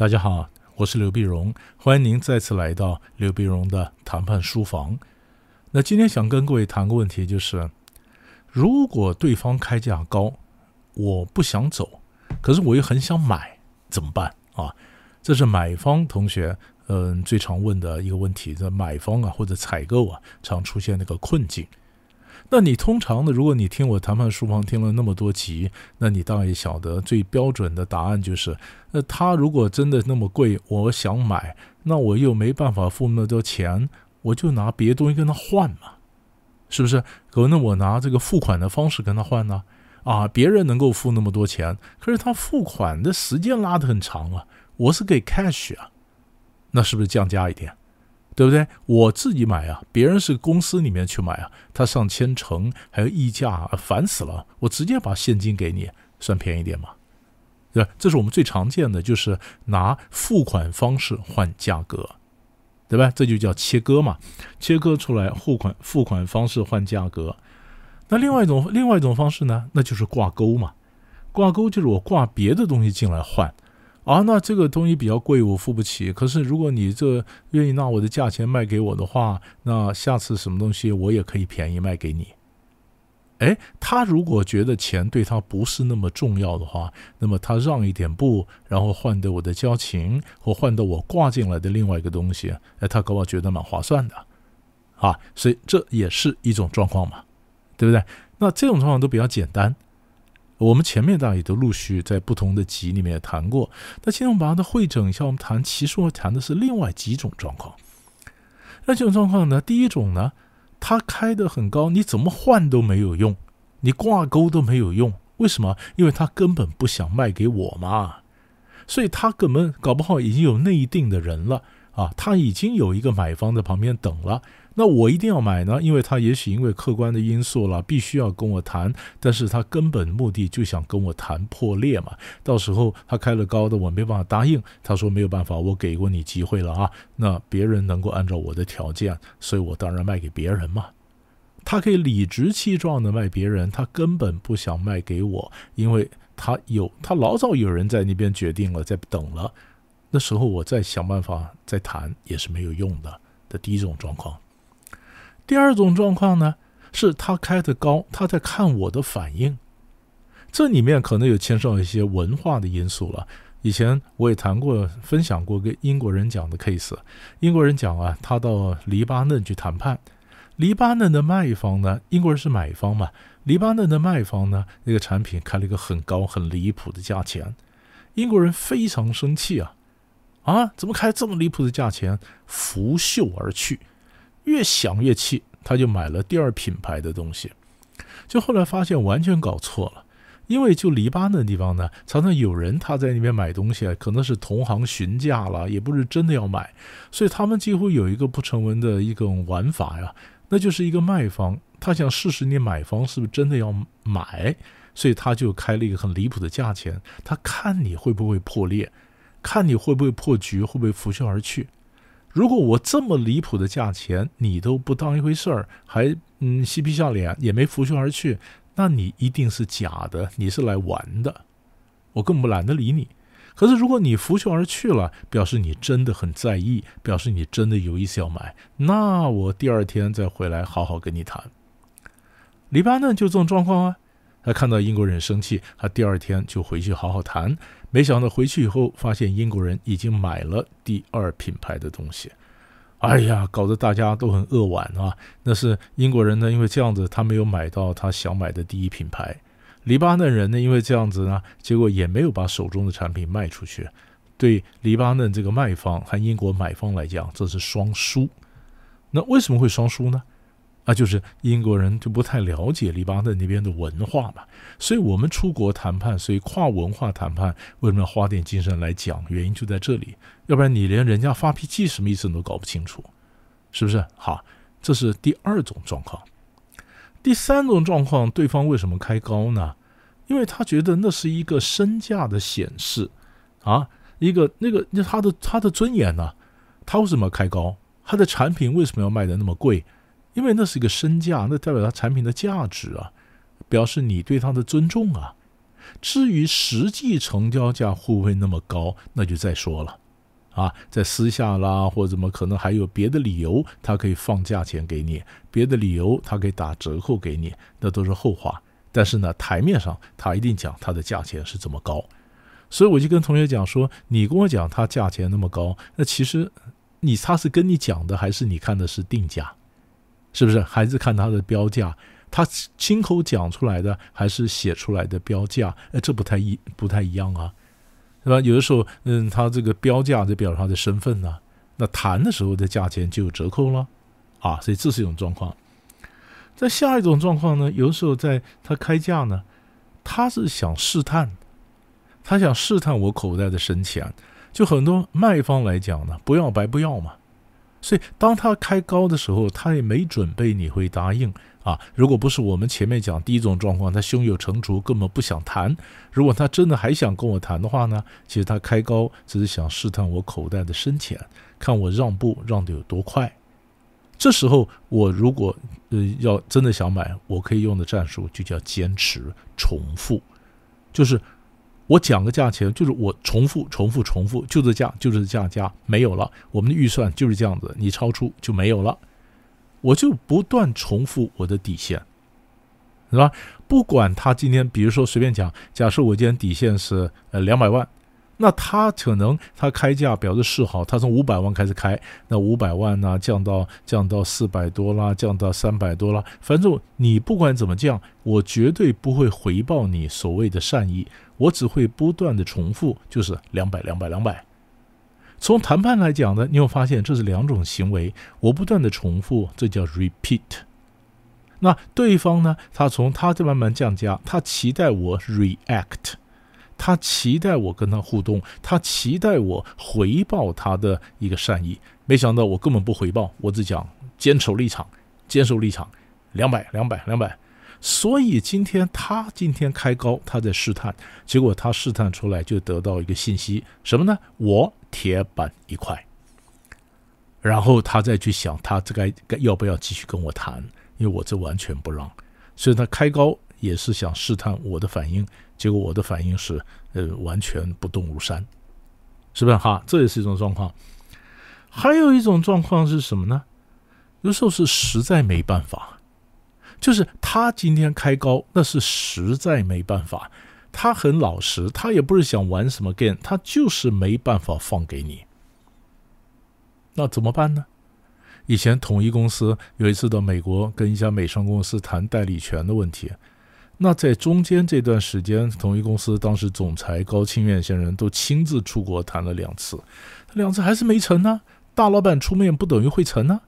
大家好，我是刘碧荣，欢迎您再次来到刘碧荣的谈判书房。那今天想跟各位谈个问题，就是如果对方开价高，我不想走，可是我又很想买，怎么办啊？这是买方同学嗯最常问的一个问题，在买方啊或者采购啊常出现那个困境。那你通常的？如果你听我谈判书房听了那么多集，那你当然也晓得最标准的答案就是：那他如果真的那么贵，我想买，那我又没办法付那么多钱，我就拿别的东西跟他换嘛，是不是？可那我拿这个付款的方式跟他换呢？啊，别人能够付那么多钱，可是他付款的时间拉得很长啊，我是给 cash 啊，那是不是降价一点？对不对？我自己买啊，别人是公司里面去买啊，他上千成还有溢价，烦死了。我直接把现金给你，算便宜点嘛，对吧？这是我们最常见的，就是拿付款方式换价格，对吧？这就叫切割嘛，切割出来付款付款方式换价格。那另外一种另外一种方式呢，那就是挂钩嘛，挂钩就是我挂别的东西进来换。啊，那这个东西比较贵，我付不起。可是如果你这愿意拿我的价钱卖给我的话，那下次什么东西我也可以便宜卖给你。哎，他如果觉得钱对他不是那么重要的话，那么他让一点步，然后换得我的交情，或换得我挂进来的另外一个东西，哎，他搞不好觉得蛮划算的。啊，所以这也是一种状况嘛，对不对？那这种状况都比较简单。我们前面大家也都陆续在不同的集里面谈过，那现在我们把它汇整一下，我们谈其实我谈的是另外几种状况。那这种状况呢，第一种呢，它开的很高，你怎么换都没有用，你挂钩都没有用，为什么？因为他根本不想卖给我嘛，所以他根本搞不好已经有内定的人了啊，他已经有一个买方在旁边等了。那我一定要买呢，因为他也许因为客观的因素了，必须要跟我谈，但是他根本目的就想跟我谈破裂嘛。到时候他开了高的，我没办法答应。他说没有办法，我给过你机会了啊。那别人能够按照我的条件，所以我当然卖给别人嘛。他可以理直气壮的卖别人，他根本不想卖给我，因为他有他老早有人在那边决定了，在等了。那时候我再想办法再谈也是没有用的。的第一种状况。第二种状况呢，是他开的高，他在看我的反应，这里面可能有牵涉一些文化的因素了。以前我也谈过、分享过跟英国人讲的 case，英国人讲啊，他到黎巴嫩去谈判，黎巴嫩的卖方呢，英国人是买方嘛，黎巴嫩的卖方呢，那个产品开了一个很高、很离谱的价钱，英国人非常生气啊，啊，怎么开这么离谱的价钱？拂袖而去。越想越气，他就买了第二品牌的东西，就后来发现完全搞错了，因为就黎巴嫩地方呢，常常有人他在那边买东西啊，可能是同行询价了，也不是真的要买，所以他们几乎有一个不成文的一种玩法呀，那就是一个卖方他想试试你买方是不是真的要买，所以他就开了一个很离谱的价钱，他看你会不会破裂，看你会不会破局，会不会拂袖而去。如果我这么离谱的价钱你都不当一回事儿，还嗯嬉皮笑脸也没拂袖而去，那你一定是假的，你是来玩的，我根本懒得理你。可是如果你拂袖而去了，表示你真的很在意，表示你真的有意思要买，那我第二天再回来好好跟你谈。黎巴嫩就这种状况啊。他看到英国人生气，他第二天就回去好好谈。没想到回去以后，发现英国人已经买了第二品牌的东西。哎呀，搞得大家都很扼腕啊！那是英国人呢，因为这样子他没有买到他想买的第一品牌；黎巴嫩人呢，因为这样子呢，结果也没有把手中的产品卖出去。对黎巴嫩这个卖方和英国买方来讲，这是双输。那为什么会双输呢？那就是英国人就不太了解黎巴嫩那边的文化嘛，所以我们出国谈判，所以跨文化谈判为什么要花点精神来讲？原因就在这里，要不然你连人家发脾气什么意思你都搞不清楚，是不是？好，这是第二种状况。第三种状况，对方为什么开高呢？因为他觉得那是一个身价的显示啊，一个那个那他的他的尊严呢？他为什么要开高？他的产品为什么要卖的那么贵？因为那是一个身价，那代表他产品的价值啊，表示你对他的尊重啊。至于实际成交价会不会那么高，那就再说了。啊，在私下啦，或者怎么可能还有别的理由，他可以放价钱给你，别的理由他可以打折扣给你，那都是后话。但是呢，台面上他一定讲他的价钱是这么高，所以我就跟同学讲说，你跟我讲他价钱那么高，那其实你他是跟你讲的，还是你看的是定价？是不是？还是看他的标价？他亲口讲出来的，还是写出来的标价？哎，这不太一不太一样啊。对吧？有的时候，嗯，他这个标价就表示他的身份呢。那谈的时候的价钱就有折扣了，啊，所以这是一种状况。在下一种状况呢，有的时候在他开价呢，他是想试探，他想试探我口袋的深浅。就很多卖方来讲呢，不要白不要嘛。所以当他开高的时候，他也没准备你会答应。啊，如果不是我们前面讲第一种状况，他胸有成竹，根本不想谈。如果他真的还想跟我谈的话呢，其实他开高只是想试探我口袋的深浅，看我让步让的有多快。这时候我如果呃要真的想买，我可以用的战术就叫坚持重复，就是我讲个价钱，就是我重复重复重复，就这价就这价价没有了，我们的预算就是这样子，你超出就没有了。我就不断重复我的底线，是吧？不管他今天，比如说随便讲，假设我今天底线是呃两百万，那他可能他开价表示示好，他从五百万开始开，那五百万呢降到降到四百多啦，降到三百多啦，反正你不管怎么降，我绝对不会回报你所谓的善意，我只会不断的重复，就是两百两百两百。从谈判来讲呢，你会发现这是两种行为，我不断的重复，这叫 repeat。那对方呢，他从他这慢慢降价，他期待我 react，他期待我跟他互动，他期待我回报他的一个善意。没想到我根本不回报，我只讲坚守立场，坚守立场，两百两百两百。所以今天他今天开高，他在试探，结果他试探出来就得到一个信息，什么呢？我。铁板一块，然后他再去想，他这该该要不要继续跟我谈？因为我这完全不让，所以他开高也是想试探我的反应。结果我的反应是，呃，完全不动如山，是不是哈？这也是一种状况。还有一种状况是什么呢？有时候是实在没办法，就是他今天开高，那是实在没办法。他很老实，他也不是想玩什么 game，他就是没办法放给你。那怎么办呢？以前统一公司有一次到美国跟一家美商公司谈代理权的问题，那在中间这段时间，统一公司当时总裁高清院先生都亲自出国谈了两次，两次还是没成呢。大老板出面不等于会成呢。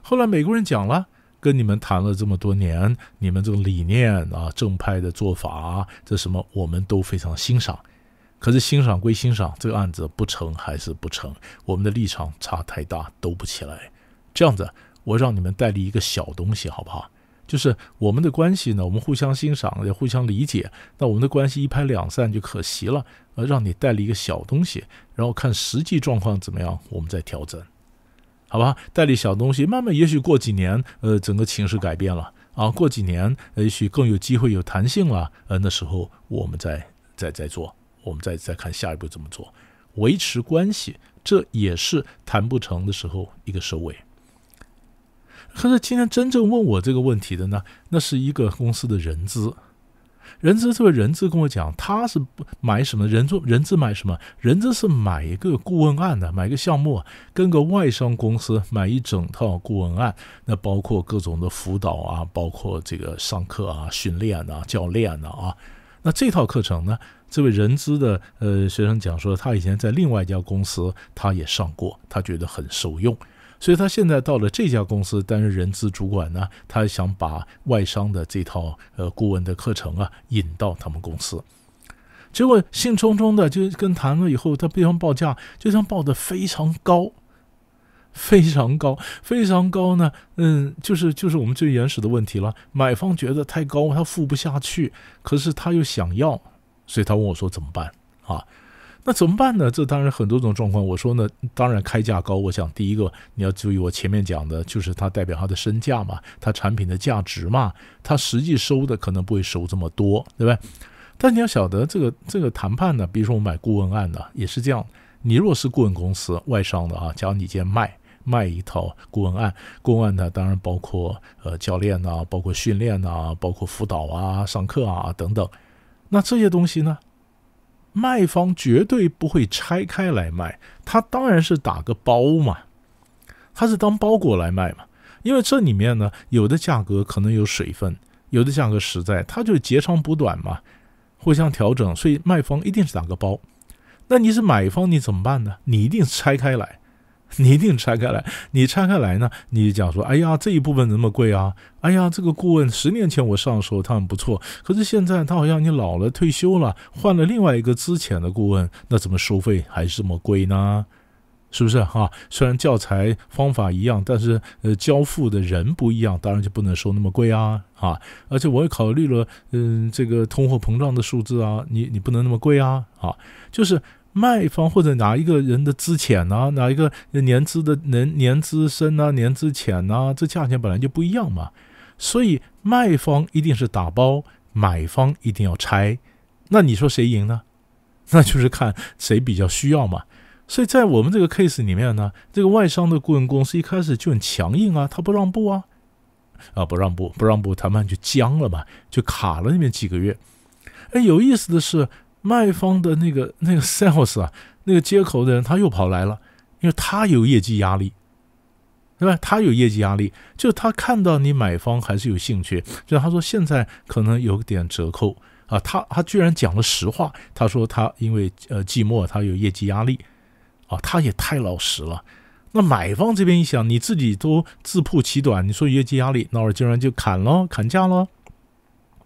后来美国人讲了。跟你们谈了这么多年，你们这个理念啊，正派的做法，这什么我们都非常欣赏。可是欣赏归欣赏，这个案子不成还是不成，我们的立场差太大，兜不起来。这样子，我让你们代理一个小东西，好不好？就是我们的关系呢，我们互相欣赏，也互相理解。那我们的关系一拍两散就可惜了。呃，让你代理一个小东西，然后看实际状况怎么样，我们再调整。好吧，代理小东西，慢慢也许过几年，呃，整个情势改变了啊，过几年也许更有机会有弹性了，呃，那时候我们再再再做，我们再再看下一步怎么做，维持关系，这也是谈不成的时候一个收尾。可是今天真正问我这个问题的呢，那是一个公司的人资。人资这位人资跟我讲，他是买什么人资，人资买什么？人资是买一个顾问案的，买一个项目，跟个外商公司买一整套顾问案，那包括各种的辅导啊，包括这个上课啊、训练啊、教练啊啊。那这套课程呢，这位人资的呃学生讲说，他以前在另外一家公司他也上过，他觉得很受用。所以他现在到了这家公司担任人资主管呢，他想把外商的这套呃顾问的课程啊引到他们公司，结果兴冲冲的就跟谈了以后，他对方报价就像报的非常高，非常高，非常高呢，嗯，就是就是我们最原始的问题了，买方觉得太高，他付不下去，可是他又想要，所以他问我说怎么办啊？那怎么办呢？这当然很多种状况。我说呢，当然开价高。我想第一个你要注意，我前面讲的就是它代表它的身价嘛，它产品的价值嘛，它实际收的可能不会收这么多，对吧？但你要晓得，这个这个谈判呢，比如说我买顾问案呢，也是这样。你若是顾问公司外商的啊，假如你今天卖卖一套顾问案，顾问案呢，当然包括呃教练啊，包括训练啊，包括辅导啊、上课啊等等。那这些东西呢，卖方绝对不会拆开来卖，他当然是打个包嘛，他是当包裹来卖嘛。因为这里面呢，有的价格可能有水分，有的价格实在，它就截长补短嘛，互相调整，所以卖方一定是打个包。那你是买方，你怎么办呢？你一定拆开来，你一定拆开来。你拆开来呢？你讲说，哎呀，这一部分怎么贵啊？哎呀，这个顾问十年前我上的时候他很不错，可是现在他好像你老了退休了，换了另外一个资浅的顾问，那怎么收费还是这么贵呢？是不是哈？虽然教材方法一样，但是呃，交付的人不一样，当然就不能收那么贵啊啊！而且我也考虑了，嗯，这个通货膨胀的数字啊，你你不能那么贵啊啊！就是卖方或者哪一个人的资浅呢，哪一个年资的年年资深啊，年资浅啊，这价钱本来就不一样嘛。所以卖方一定是打包，买方一定要拆。那你说谁赢呢？那就是看谁比较需要嘛。所以在我们这个 case 里面呢，这个外商的顾问公司一开始就很强硬啊，他不让步啊，啊不让步，不让步，谈判就僵了嘛，就卡了那边几个月。哎，有意思的是，卖方的那个那个 sales 啊，那个接口的人他又跑来了，因为他有业绩压力，对吧？他有业绩压力，就他看到你买方还是有兴趣，就他说现在可能有点折扣啊，他他居然讲了实话，他说他因为呃寂寞，他有业绩压力。啊，他也太老实了。那买方这边一想，你自己都自曝其短，你说业绩压力，那我竟然就砍了，砍价了。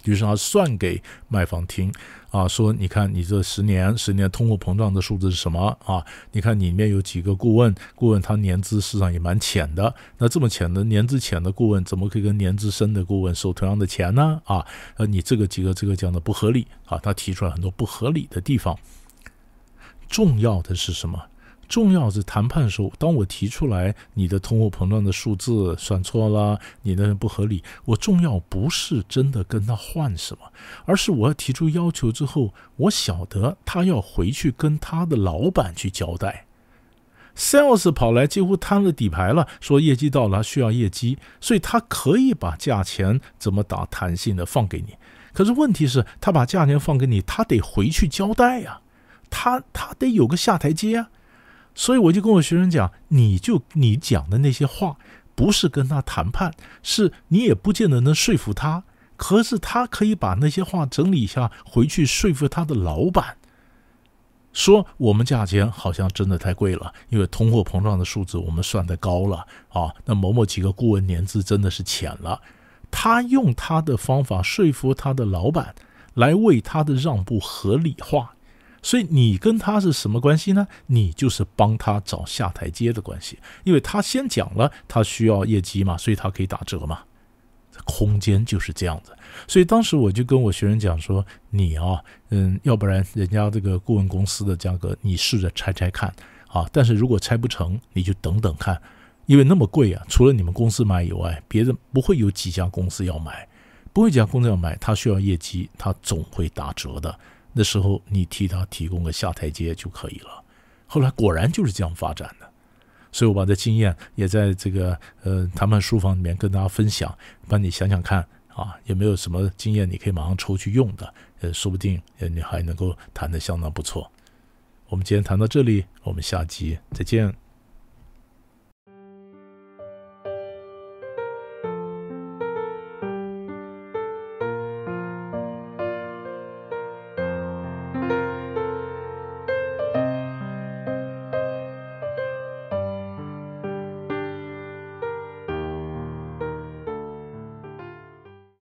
于是他算给卖方听，啊，说你看你这十年，十年通货膨胀的数字是什么啊？你看里面有几个顾问，顾问他年资实际上也蛮浅的。那这么浅的年资浅的顾问，怎么可以跟年资深的顾问收同样的钱呢？啊，呃，你这个几个这个讲的不合理啊，他提出来很多不合理的地方。重要的是什么？重要是谈判的时候，当我提出来你的通货膨胀的数字算错了，你的不合理，我重要不是真的跟他换什么，而是我要提出要求之后，我晓得他要回去跟他的老板去交代。Sales 跑来几乎摊了底牌了，说业绩到了需要业绩，所以他可以把价钱怎么打弹性的放给你。可是问题是，他把价钱放给你，他得回去交代呀，他他得有个下台阶啊。所以我就跟我学生讲，你就你讲的那些话，不是跟他谈判，是你也不见得能说服他。可是他可以把那些话整理一下，回去说服他的老板，说我们价钱好像真的太贵了，因为通货膨胀的数字我们算的高了啊。那某某几个顾问年资真的是浅了，他用他的方法说服他的老板，来为他的让步合理化。所以你跟他是什么关系呢？你就是帮他找下台阶的关系，因为他先讲了他需要业绩嘛，所以他可以打折嘛。空间就是这样子。所以当时我就跟我学生讲说：“你啊，嗯，要不然人家这个顾问公司的价格，你试着拆拆看啊。但是如果拆不成，你就等等看，因为那么贵啊，除了你们公司买以外，别人不会有几家公司要买，不会几家公司要买，他需要业绩，他总会打折的。”那时候你替他提供个下台阶就可以了。后来果然就是这样发展的，所以我把这经验也在这个呃谈判书房里面跟大家分享，帮你想想看啊，有没有什么经验你可以马上抽去用的？呃，说不定你还能够谈得相当不错。我们今天谈到这里，我们下集再见。